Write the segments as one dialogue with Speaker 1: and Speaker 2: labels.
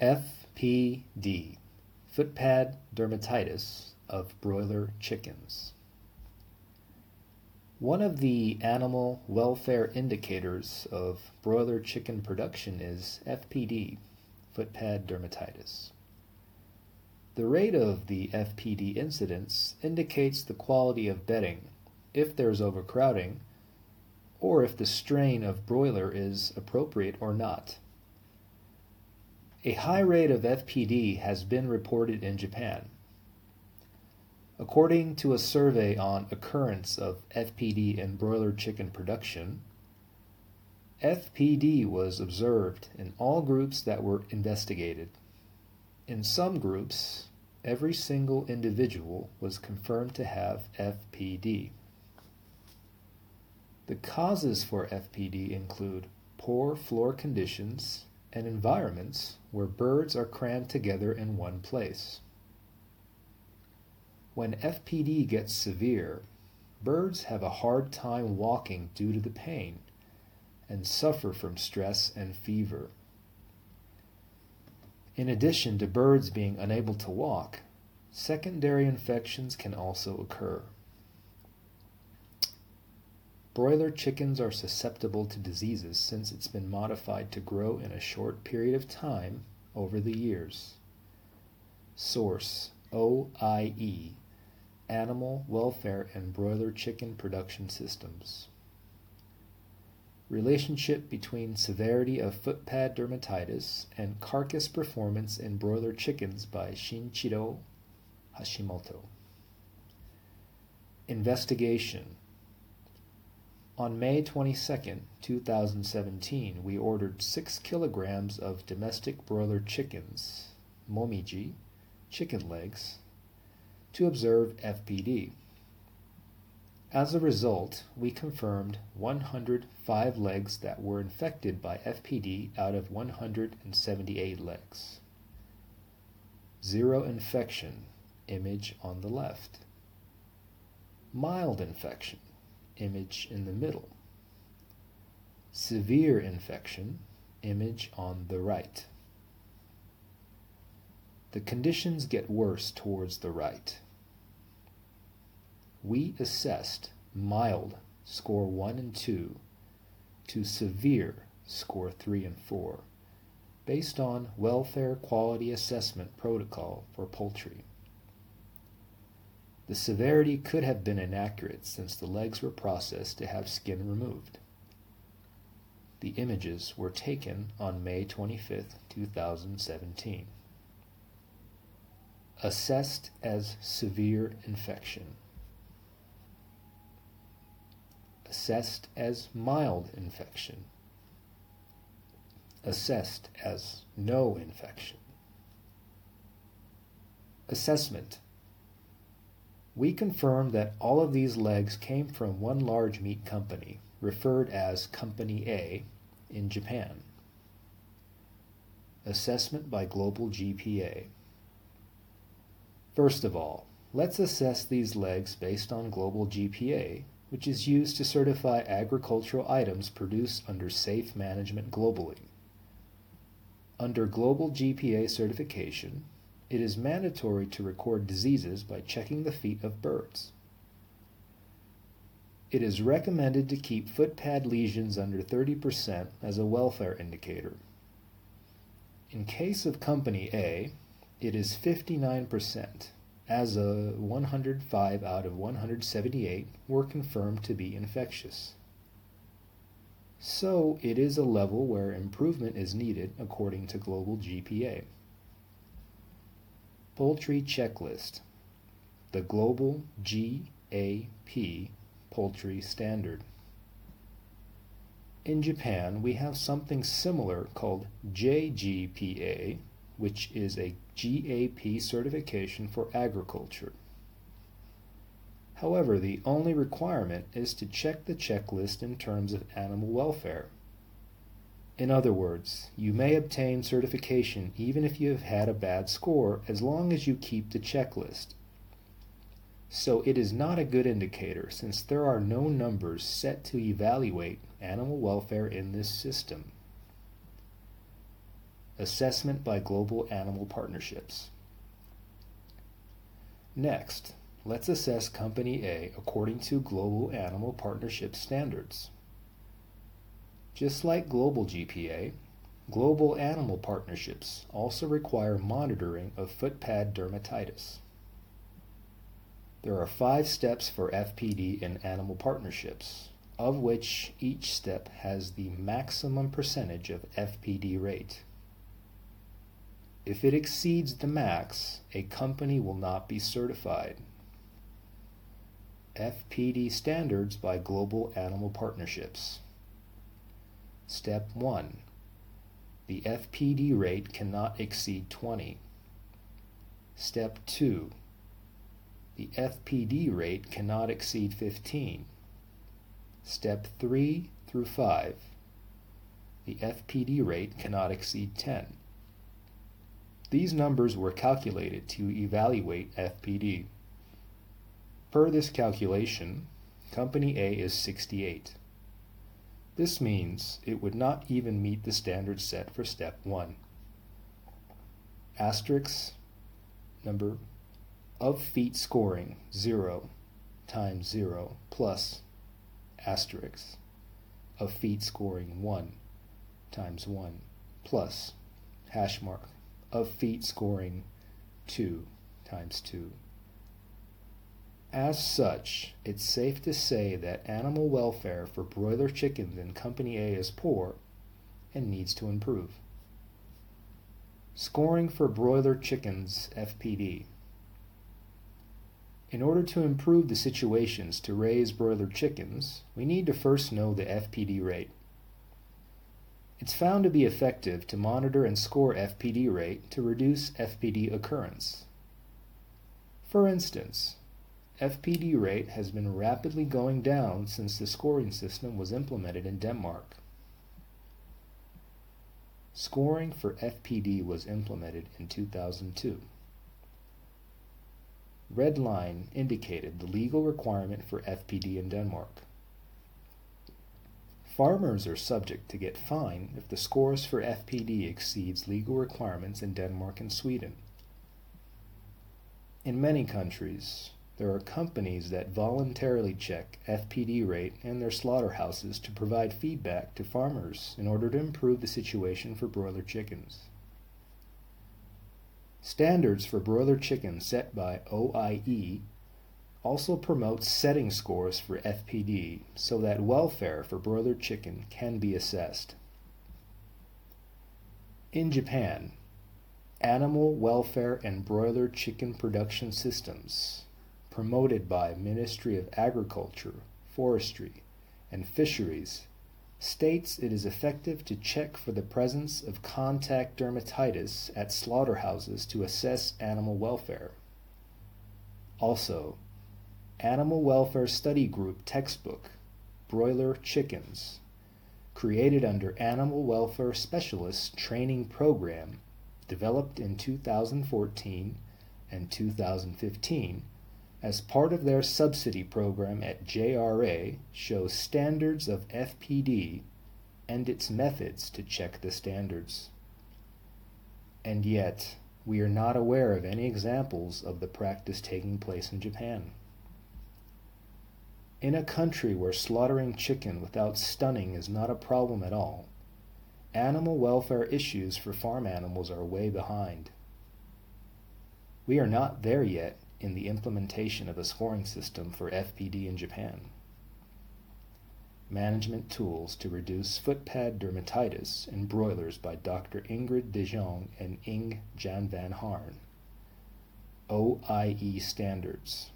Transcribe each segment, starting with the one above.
Speaker 1: FPD, footpad dermatitis of broiler chickens. One of the animal welfare indicators of broiler chicken production is FPD, footpad dermatitis. The rate of the FPD incidence indicates the quality of bedding, if there is overcrowding, or if the strain of broiler is appropriate or not. A high rate of FPD has been reported in Japan. According to a survey on occurrence of FPD in broiler chicken production, FPD was observed in all groups that were investigated. In some groups, every single individual was confirmed to have FPD. The causes for FPD include poor floor conditions and environments where birds are crammed together in one place. When FPD gets severe, birds have a hard time walking due to the pain and suffer from stress and fever. In addition to birds being unable to walk, secondary infections can also occur. Broiler chickens are susceptible to diseases since it's been modified to grow in a short period of time over the years. Source OIE Animal Welfare and Broiler Chicken Production Systems. Relationship between severity of footpad dermatitis and carcass performance in broiler chickens by Shinichiro Hashimoto. Investigation on May 22, 2017, we ordered 6 kilograms of domestic broiler chickens, momiji, chicken legs, to observe FPD. As a result, we confirmed 105 legs that were infected by FPD out of 178 legs. Zero infection, image on the left. Mild infection, image in the middle. Severe infection, image on the right. The conditions get worse towards the right. We assessed mild, score 1 and 2, to severe, score 3 and 4, based on Welfare Quality Assessment Protocol for poultry. The severity could have been inaccurate since the legs were processed to have skin removed. The images were taken on May 25, 2017. Assessed as severe infection. Assessed as mild infection. Assessed as no infection. Assessment we confirmed that all of these legs came from one large meat company, referred as Company A, in Japan. Assessment by Global GAP. First of all, let's assess these legs based on Global GAP, which is used to certify agricultural items produced under safe management globally. Under Global GAP certification, it is mandatory to record diseases by checking the feet of birds. It is recommended to keep footpad lesions under 30% as a welfare indicator. In case of Company A, it is 59%, as a 105 out of 178 were confirmed to be infectious. So it is a level where improvement is needed according to global GAP. Poultry Checklist The Global GAP Poultry Standard. In Japan, we have something similar called JGAP, which is a GAP certification for agriculture. However, the only requirement is to check the checklist in terms of animal welfare. In other words, you may obtain certification even if you have had a bad score as long as you keep the checklist. So it is not a good indicator since there are no numbers set to evaluate animal welfare in this system. Assessment by Global Animal Partnerships. Next, let's assess Company A according to Global Animal Partnership standards. Just like Global GAP, Global Animal Partnerships also require monitoring of footpad dermatitis. There are five steps for FPD in animal partnerships, of which each step has the maximum percentage of FPD rate. If it exceeds the max, a company will not be certified. FPD standards by Global Animal Partnerships. Step 1. The FPD rate cannot exceed 20. Step 2. The FPD rate cannot exceed 15. Step 3 through 5. The FPD rate cannot exceed 10. These numbers were calculated to evaluate FPD. Per this calculation, Company A is 68. This means it would not even meet the standard set for step 1. Asterisk number of feet scoring 0 times 0 plus asterisk of feet scoring 1 times 1 plus hash mark of feet scoring 2 times 2. As such, it's safe to say that animal welfare for broiler chickens in Company A is poor and needs to improve. Scoring for broiler chickens FPD. In order to improve the situations to raise broiler chickens, we need to first know the FPD rate. It's found to be effective to monitor and score FPD rate to reduce FPD occurrence. For instance, FPD rate has been rapidly going down since the scoring system was implemented in Denmark. Scoring for FPD was implemented in 2002. Red line indicated the legal requirement for FPD in Denmark. Farmers are subject to get fined if the scores for FPD exceeds legal requirements in Denmark and Sweden. In many countries, there are companies that voluntarily check FPD rate and their slaughterhouses to provide feedback to farmers in order to improve the situation for broiler chickens. Standards for broiler chickens set by OIE also promotes setting scores for FPD so that welfare for broiler chicken can be assessed. In Japan, Animal Welfare and Broiler Chicken Production Systems, promoted by Ministry of Agriculture, Forestry, and Fisheries, states it is effective to check for the presence of contact dermatitis at slaughterhouses to assess animal welfare. Also, Animal Welfare Study Group textbook, Broiler Chickens, created under Animal Welfare Specialists Training Program, developed in 2014 and 2015 as part of their subsidy program at JRA shows standards of FPD and its methods to check the standards. And yet, we are not aware of any examples of the practice taking place in Japan. In a country where slaughtering chicken without stunning is not a problem at all, animal welfare issues for farm animals are way behind. We are not there yet in the implementation of a scoring system for FPD in Japan. Management Tools to Reduce Footpad Dermatitis in Broilers by Dr. Ingrid de Jong and Ing Jan van Harn. OIE Standards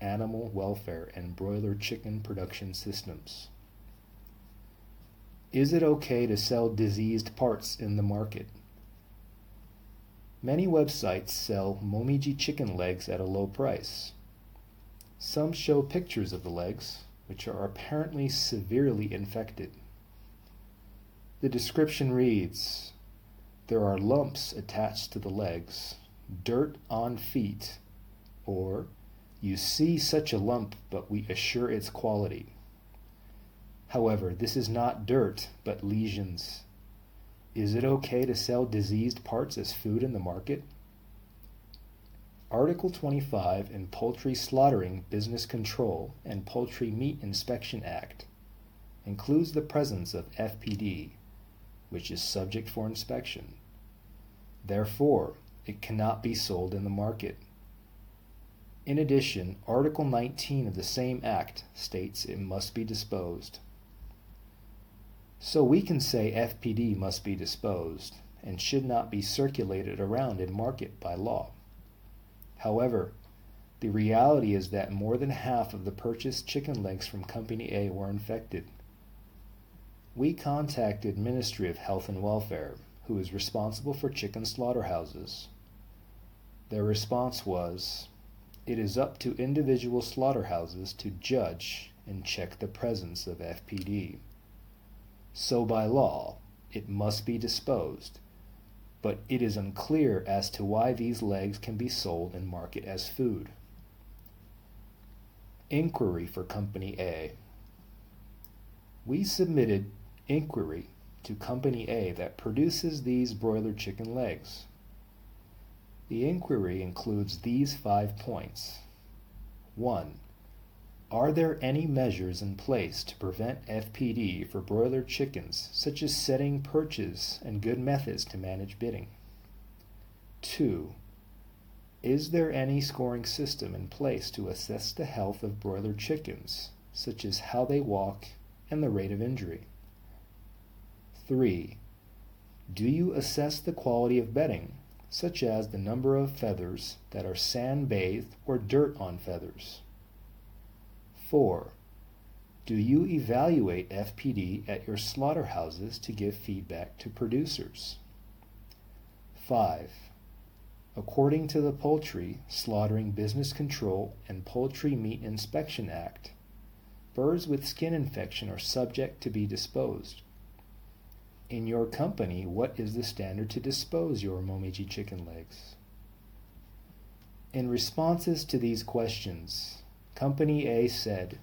Speaker 1: animal welfare and broiler chicken production systems. Is it okay to sell diseased parts in the market? Many websites sell Momiji chicken legs at a low price. Some show pictures of the legs, which are apparently severely infected. The description reads There are lumps attached to the legs, dirt on feet, or you see such a lump, but we assure its quality. However, this is not dirt, but lesions. Is it okay to sell diseased parts as food in the market? Article 25 in Poultry Slaughtering Business Control and Poultry Meat Inspection Act includes the presence of FPD, which is subject for inspection. Therefore, it cannot be sold in the market. In addition, Article 19 of the same Act states it must be disposed. So we can say FPD must be disposed and should not be circulated around in market by law. However, the reality is that more than half of the purchased chicken legs from Company A were infected. We contacted Ministry of Health and Welfare, who is responsible for chicken slaughterhouses. Their response was, it is up to individual slaughterhouses to judge and check the presence of FPD. So by law, it must be disposed, but it is unclear as to why these legs can be sold and market as food. Inquiry for Company A. We submitted inquiry to Company A that produces these broiler chicken legs. The inquiry includes these five points. 1. Are there any measures in place to prevent FPD for broiler chickens, such as setting perches and good methods to manage bedding? 2. Is there any scoring system in place to assess the health of broiler chickens, such as how they walk and the rate of injury? 3. Do you assess the quality of bedding, such as the number of feathers that are sand bathed or dirt on feathers? 4. Do you evaluate FPD at your slaughterhouses to give feedback to producers? 5. According to the Poultry, Slaughtering Business Control, and Poultry Meat Inspection Act, birds with skin infection are subject to be disposed. In your company, what is the standard to dispose your Momiji chicken legs? In responses to these questions, Company A said,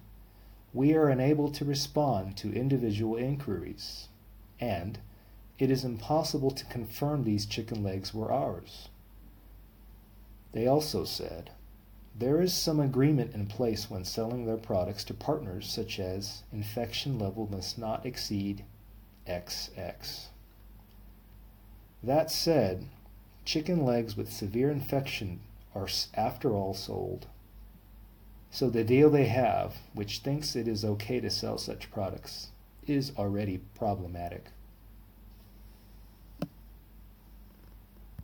Speaker 1: We are unable to respond to individual inquiries, and it is impossible to confirm these chicken legs were ours. They also said, there is some agreement in place when selling their products to partners such as infection level must not exceed XX. That said, chicken legs with severe infection are after all sold. So the deal they have, which thinks it is okay to sell such products, is already problematic.